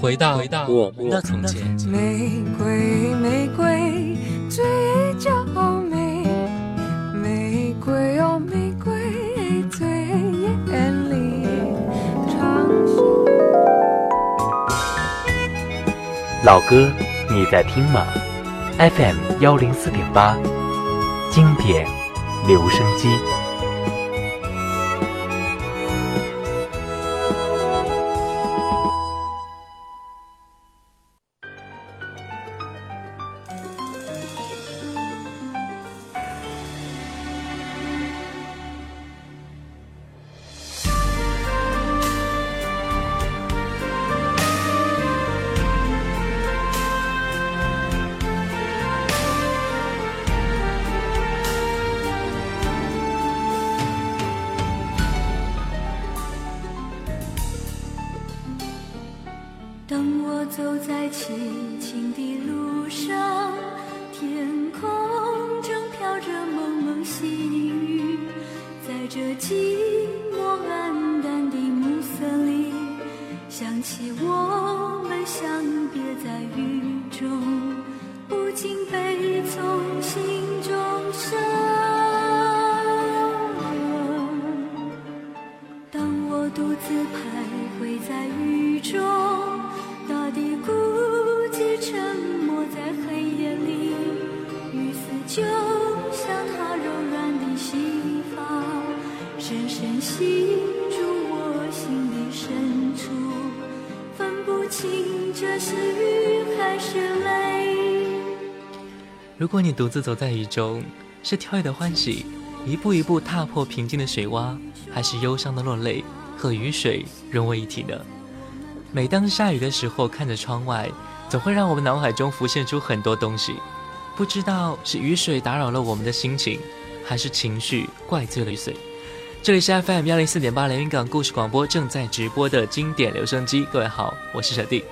回到回到我们的从前。玫瑰，玫瑰，最娇美。玫瑰哦，玫瑰最艳丽。老歌，你在听吗？FM 幺零四点八，经典留声机。走在清清的路上。你独自走在雨中，是跳跃的欢喜，一步一步踏破平静的水洼，还是忧伤的落泪和雨水融为一体呢？每当下雨的时候，看着窗外，总会让我们脑海中浮现出很多东西。不知道是雨水打扰了我们的心情，还是情绪怪罪了雨水。这里是 FM 幺零四点八连云港故事广播正在直播的经典留声机。各位好，我是小弟。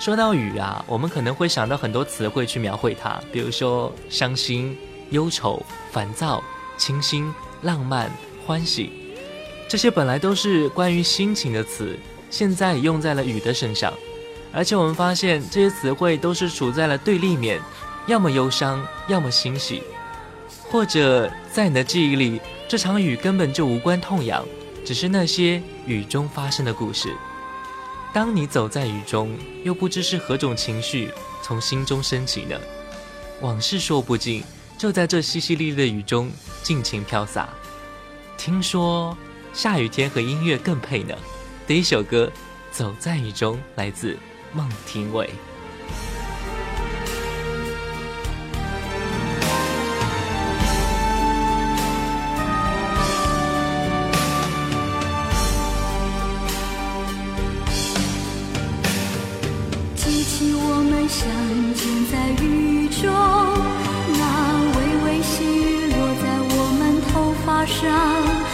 说到雨啊，我们可能会想到很多词汇去描绘它，比如说伤心、忧愁、烦躁、清新、浪漫、欢喜，这些本来都是关于心情的词，现在用在了雨的身上，而且我们发现这些词汇都是处在了对立面，要么忧伤，要么欣喜，或者在你的记忆里，这场雨根本就无关痛痒，只是那些雨中发生的故事。当你走在雨中，又不知是何种情绪从心中升起呢？往事说不尽，就在这淅淅沥沥的雨中尽情飘洒。听说下雨天和音乐更配呢。第一首歌《走在雨中》来自孟庭苇。相见在雨中，那微微细雨落在我们头发上。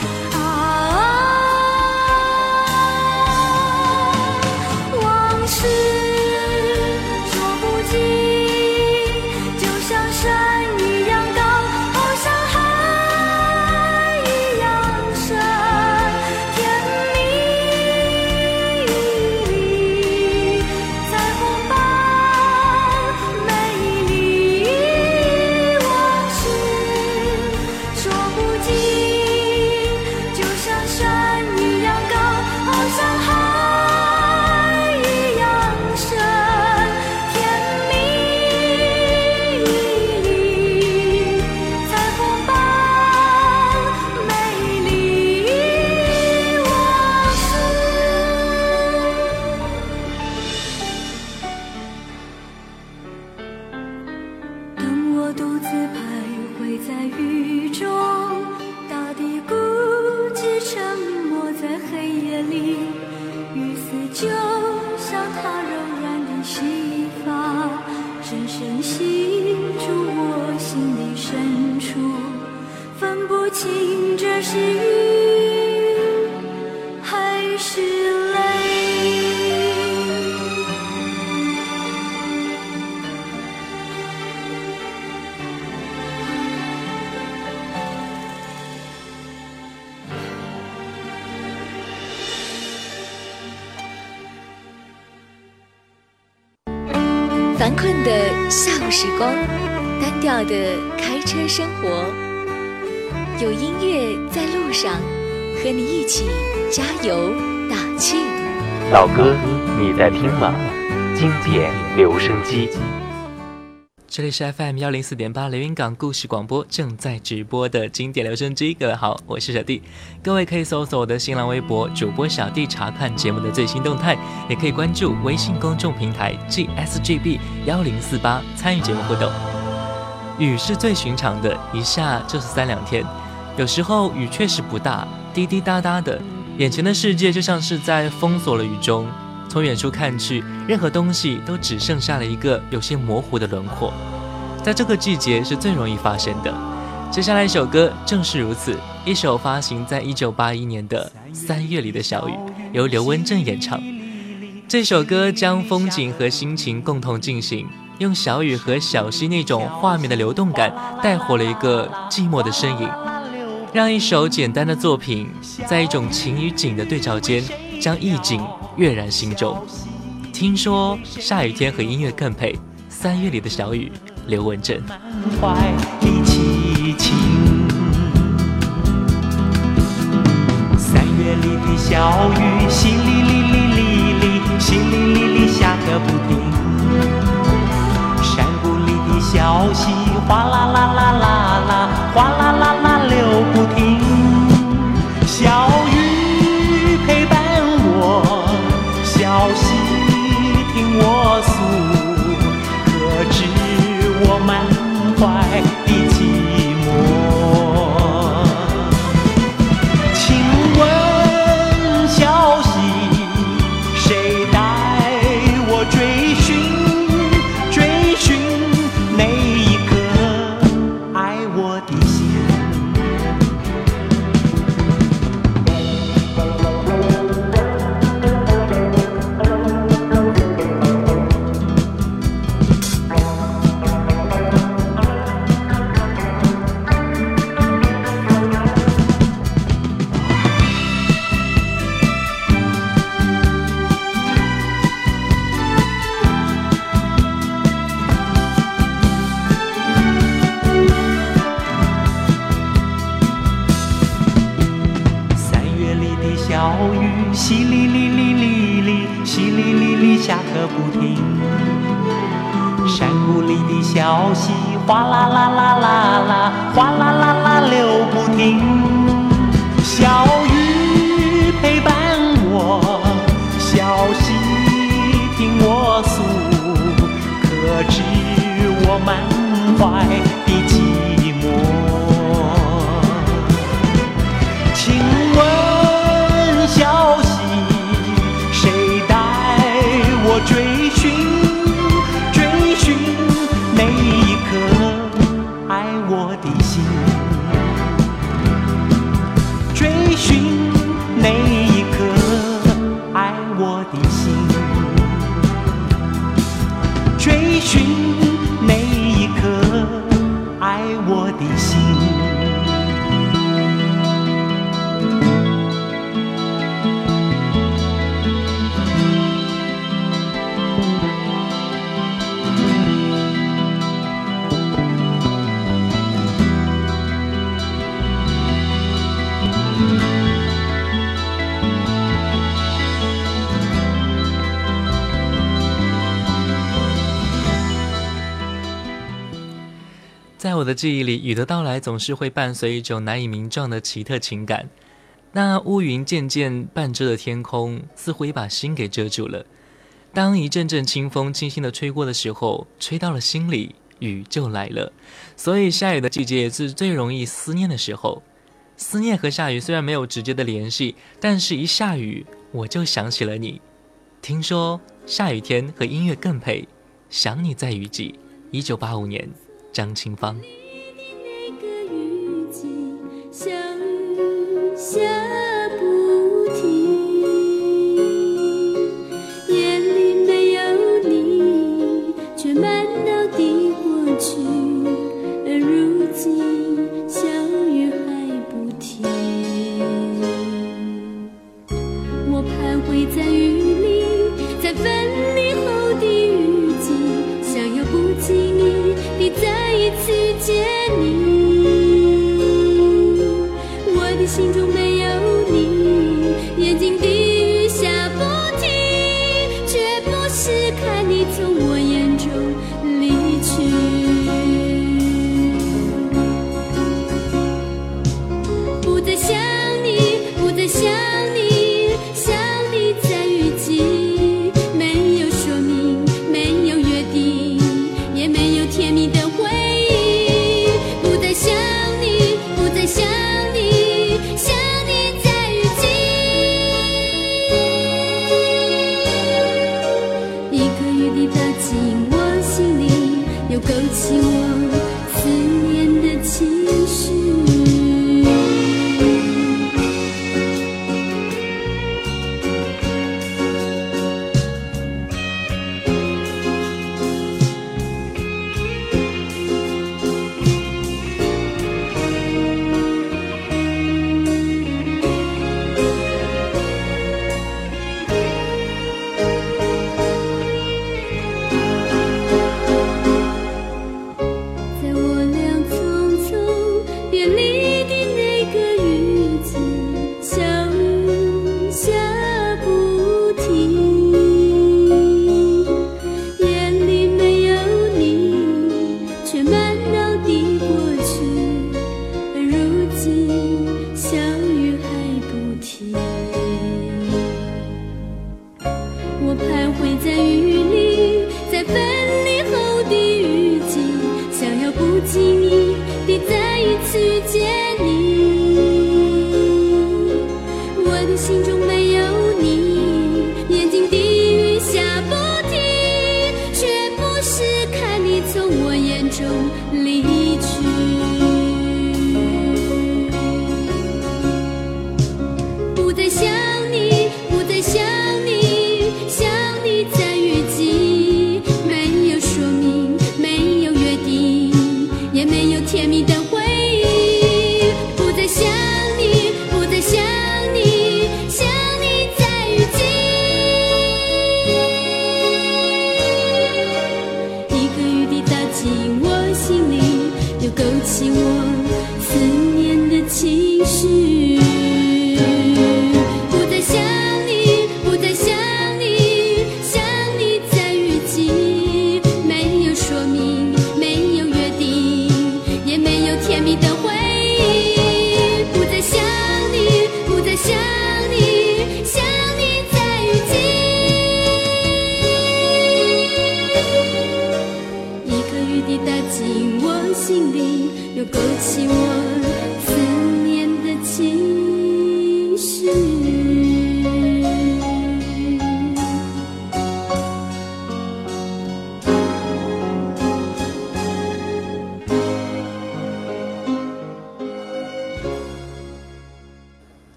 烦困的下午时光，单调的开车生活，有音乐在路上，和你一起加油打气。老哥，你在听吗？经典留声机。这里是 FM 幺零四点八连云港故事广播正在直播的经典留声机，各位好，我是小弟。各位可以搜索我的新浪微博主播小弟查看节目的最新动态，也可以关注微信公众平台 GSGB 幺零四八参与节目互动。雨是最寻常的，一下就是三两天，有时候雨确实不大，滴滴答答的，眼前的世界就像是在封锁了雨中。从远处看去，任何东西都只剩下了一个有些模糊的轮廓，在这个季节是最容易发生的。接下来一首歌正是如此，一首发行在一九八一年的《三月里的小雨》，由刘文正演唱。这首歌将风景和心情共同进行，用小雨和小溪那种画面的流动感，带火了一个寂寞的身影，让一首简单的作品，在一种情与景的对照间。将意境跃然心中。听说下雨天和音乐更配，三月里的小雨，刘文正。怀的凄情，三月里的小雨，淅沥沥沥沥沥，淅沥沥沥下个不停。山谷里的小溪，哗啦啦啦啦啦，哗啦啦啦流不停。怀的不停。山谷里的小溪，哗啦啦啦啦啦，哗啦啦啦流不停。小雨陪伴我，小溪听我诉，可知我满怀我的记忆里雨的到来总是会伴随一种难以名状的奇特情感。那乌云渐渐半遮的天空似乎也把心给遮住了。当一阵阵清风轻轻的吹过的时候吹到了心里雨就来了。所以下雨的季节是最容易思念的时候。思念和下雨虽然没有直接的联系但是一下雨我就想起了你。听说下雨天和音乐更配想你在雨季一九八五年。你的那个雨季像下。心中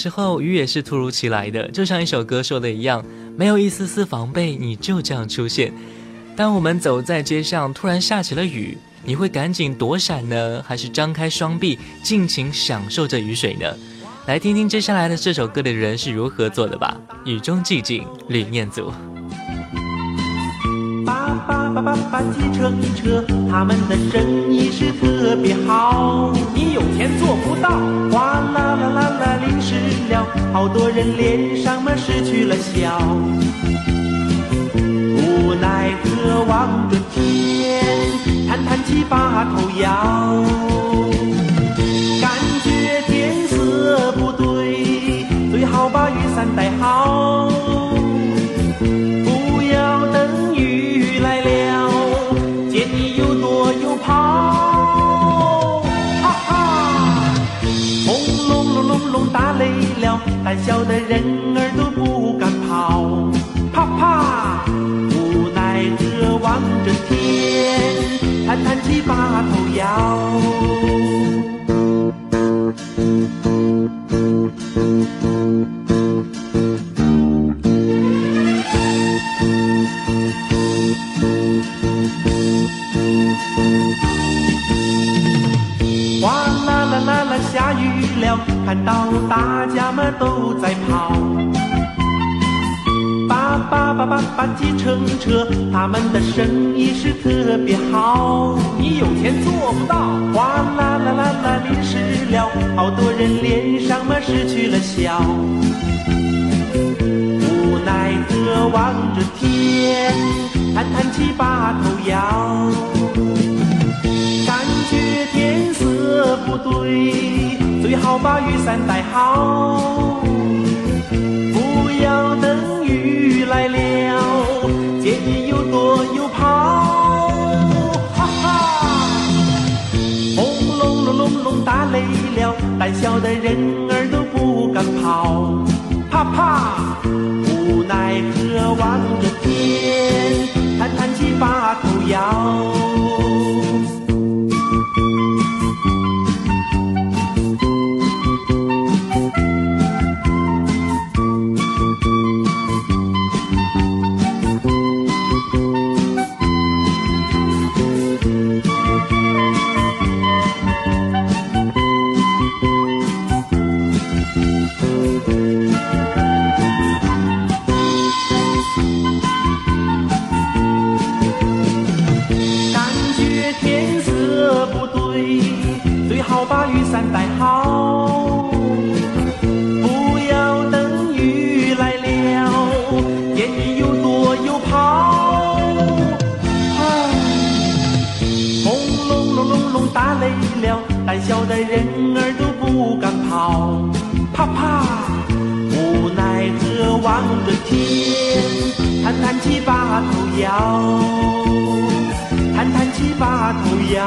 时候雨也是突如其来的，就像一首歌说的一样，没有一丝丝防备。你就这样出现，当我们走在街上，突然下起了雨，你会赶紧躲闪呢？还是张开双臂，尽情享受着雨水呢？来听听接下来的这首歌的人是如何做的吧。雨中寂静，李念祖。爸爸骑乘一车，他们的生意是特别好。你有钱做不到，哗啦啦啦啦淋湿了，好多人脸上嘛失去了笑。无奈何望着天，叹叹气把头摇。胆小的人儿都不敢跑怕怕无奈的望着天叹叹气把头摇看到大家嘛都在跑。叭叭叭叭叭，计程车，他们的生意是特别好。你有钱做不到。哗啦啦啦啦，淋湿了，好多人脸上嘛失去了笑。无奈的望着天，叹叹气把头摇。感觉天色不对，最好把雨伞带好，不要等雨来了，见你又躲又跑。哈哈，轰隆隆隆隆打雷了，胆小的人儿都不敢跑。啪啪，无奈何望着天，叹叹气把头摇。叹叹气把头摇。叹叹气把头摇，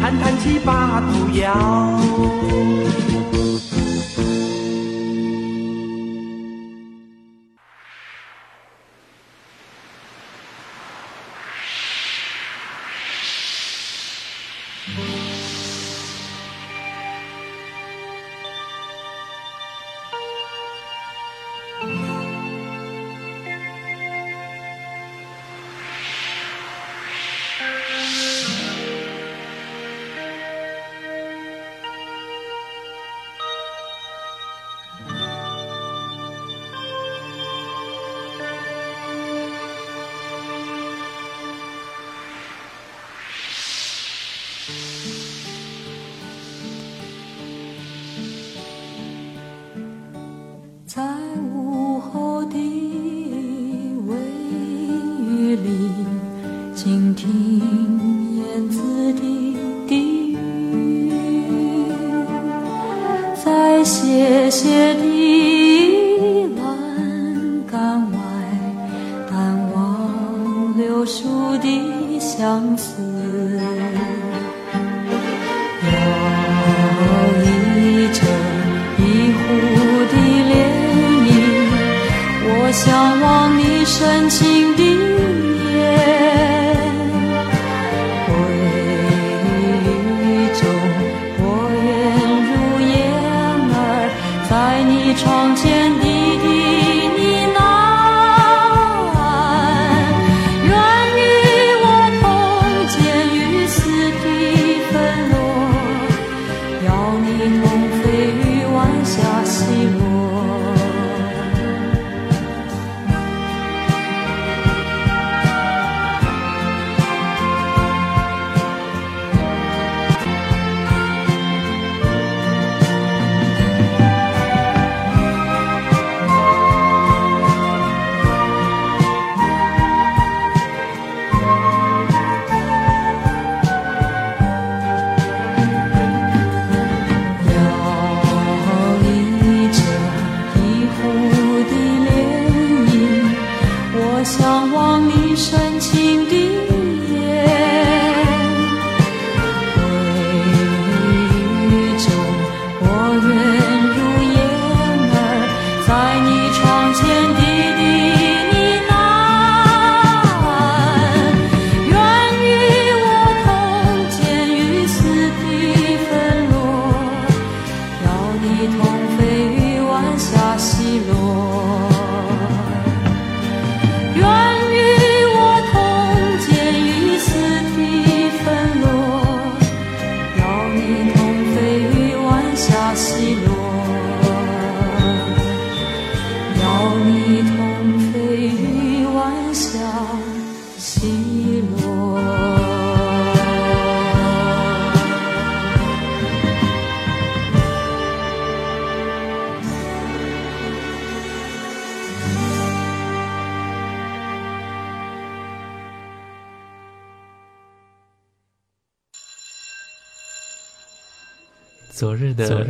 叹叹气把头摇。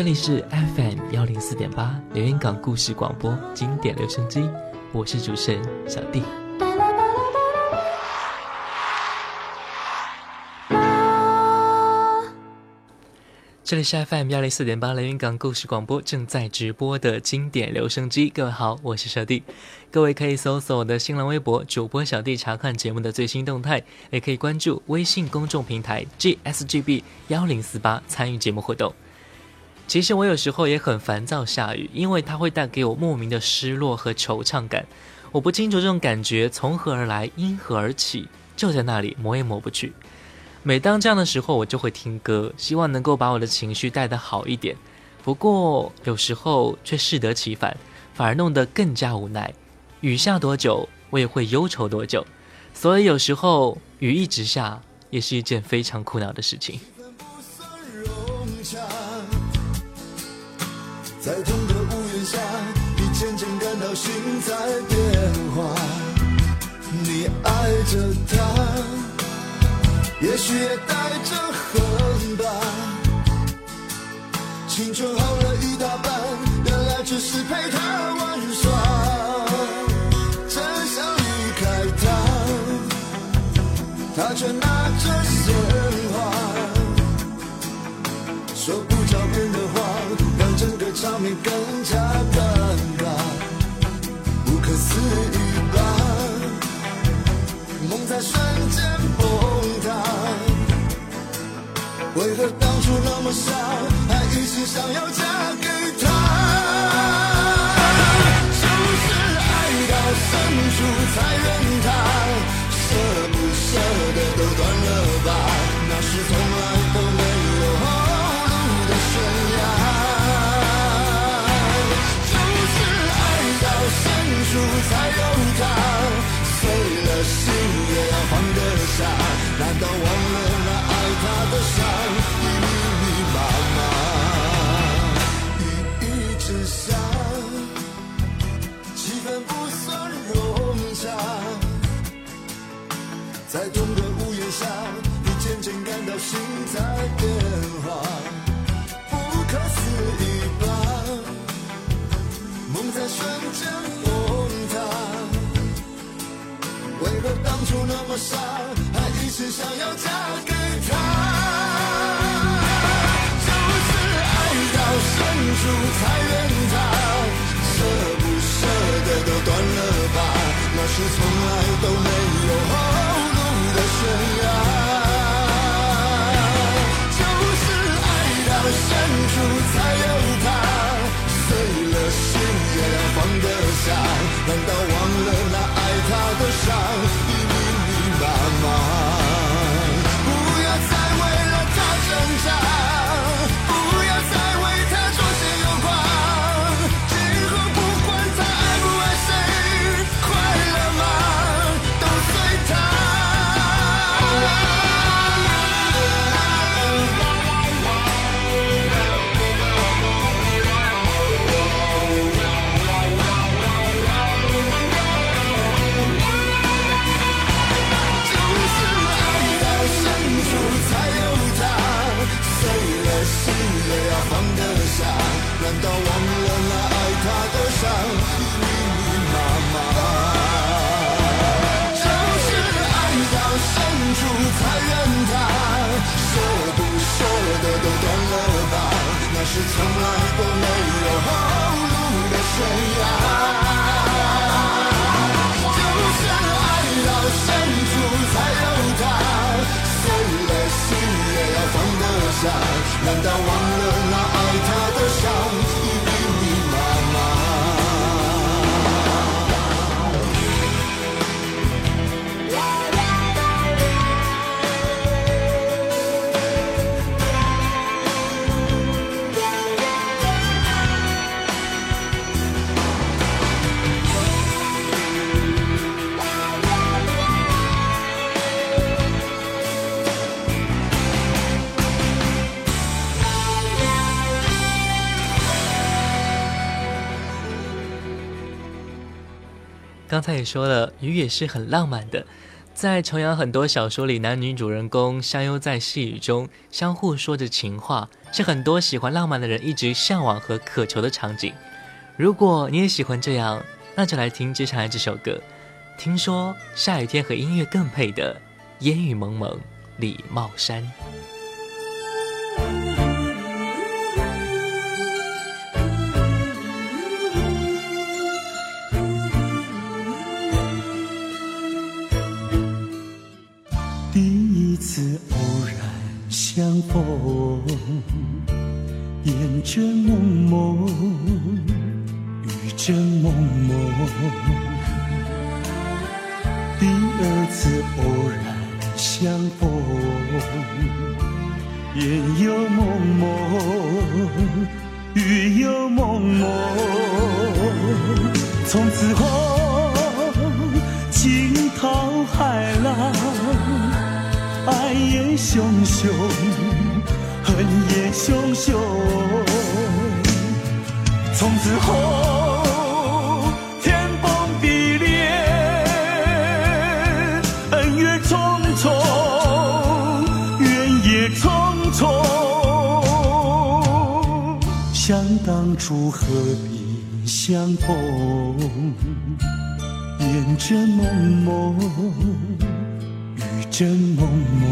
这里是 FM 幺零四点八连云港故事广播经典留声机，我是主持人小弟。这里是 FM 幺零四点八连云港故事广播正在直播的经典留声机，各位好，我是小弟。各位可以搜索我的新浪微博主播小弟查看节目的最新动态，也可以关注微信公众平台 GSGB 幺零四八参与节目互动。其实我有时候也很烦躁，下雨，因为它会带给我莫名的失落和惆怅感。我不清楚这种感觉从何而来，因何而起，就在那里抹也抹不去。每当这样的时候，我就会听歌，希望能够把我的情绪带得好一点。不过有时候却适得其反，反而弄得更加无奈。雨下多久，我也会忧愁多久。所以有时候雨一直下，也是一件非常苦恼的事情。在同个屋檐下，你渐渐感到心在变化。你爱着他，也许也带着恨吧。青春耗了一大半，原来只是陪他个场面更加尴尬，不可思议吧？梦在瞬间崩塌，为何当初那么傻，还一心想要嫁给他？就是爱到深处才怨难道忘了那爱他的伤，密密麻麻？雨一直下，气氛不算融洽。在同个屋檐下，你渐渐感到心在变化，不可思议吧？梦在瞬间崩塌。为何当初那么傻，只想要嫁给他？就是爱到深处才怨他，舍不舍得都断了吧？那是从来都没有后路的悬崖。就是爱到深处才有他，碎了心也要放得下。难道忘了那爱？他的伤已密密麻麻，刚才也说了，雨也是很浪漫的。在重阳很多小说里，男女主人公相拥在细雨中，相互说着情话，是很多喜欢浪漫的人一直向往和渴求的场景。如果你也喜欢这样，那就来听接下来这首歌。听说下雨天和音乐更配的，烟雨蒙蒙，李茂山。次偶然相逢，烟正蒙蒙，雨正蒙蒙。第二次偶然相逢，烟又蒙蒙，雨又蒙蒙。从此后，惊涛骇浪。爱也汹汹，恨也汹汹。从此后，天崩地裂，恩怨重重，怨也重重。想当初何必相逢？烟正蒙蒙。雨正蒙蒙，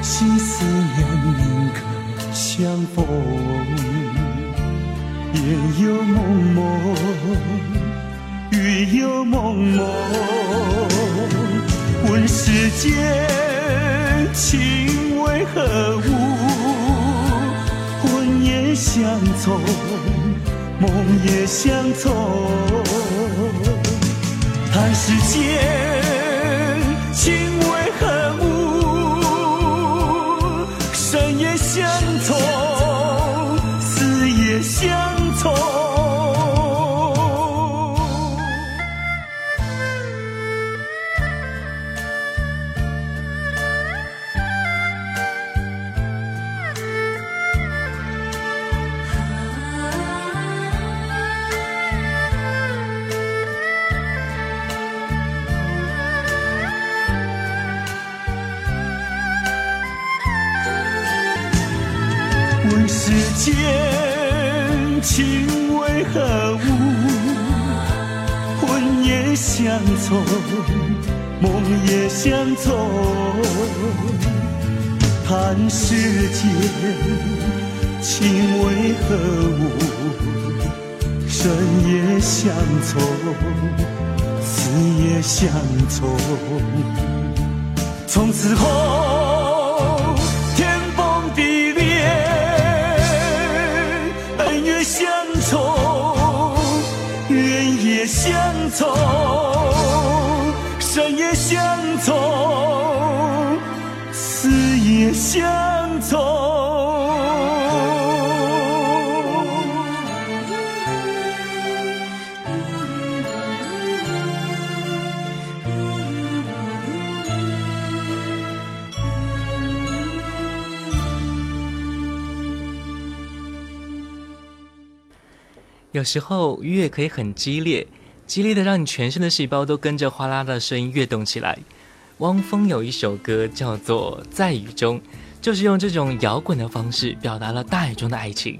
心思念宁可相逢，烟又蒙蒙，雨又蒙蒙。问世间情为何物？魂也相从，梦也相从。叹世间情间情为何物？魂也相从，梦也相从。叹世间情为何物？生也相从，死也相从。从此后，恩怨相从，怨也相从，生也相从，死也相从。有时候音乐可以很激烈，激烈的让你全身的细胞都跟着哗啦的声音跃动起来。汪峰有一首歌叫做《在雨中》，就是用这种摇滚的方式表达了大雨中的爱情。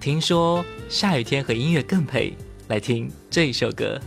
听说下雨天和音乐更配，来听这一首歌。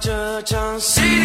这场戏。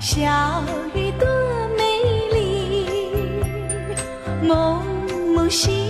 小雨多美丽溪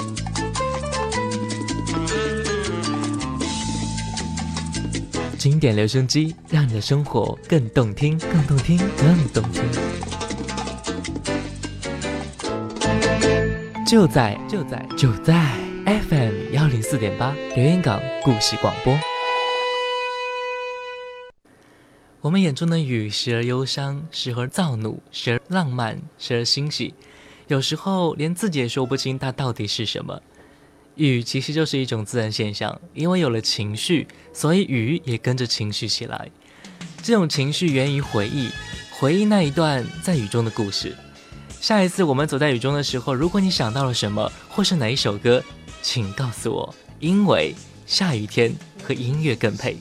经典留声机，让你的生活更动听，更动听，更动听。就在就在就在 FM 幺零四点八留言港故事广播。我们眼中的雨，时而忧伤，时而躁怒，时而浪漫，时而欣喜，有时候连自己也说不清它到底是什么。雨其实就是一种自然现象，因为有了情绪，所以雨也跟着情绪起来。这种情绪源于回忆，回忆那一段在雨中的故事。下一次我们走在雨中的时候，如果你想到了什么，或是哪一首歌，请告诉我，因为下雨天和音乐更配。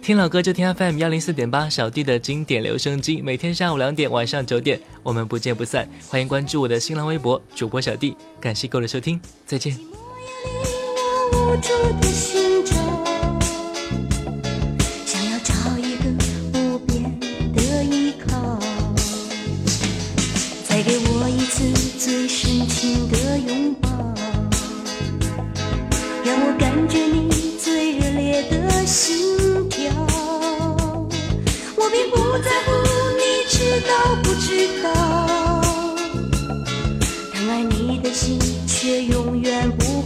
听老歌就听 FM 幺零四点八小弟的经典留声机，每天下午两点，晚上九点，我们不见不散。欢迎关注我的新浪微博主播小弟，感谢各位的收听，再见。我无助的寻找，想要找一个不变的依靠，再给我一次最深情的拥抱，让我感觉你最热烈的心跳。我并不在乎你知道不知道。疼爱你的心却永远不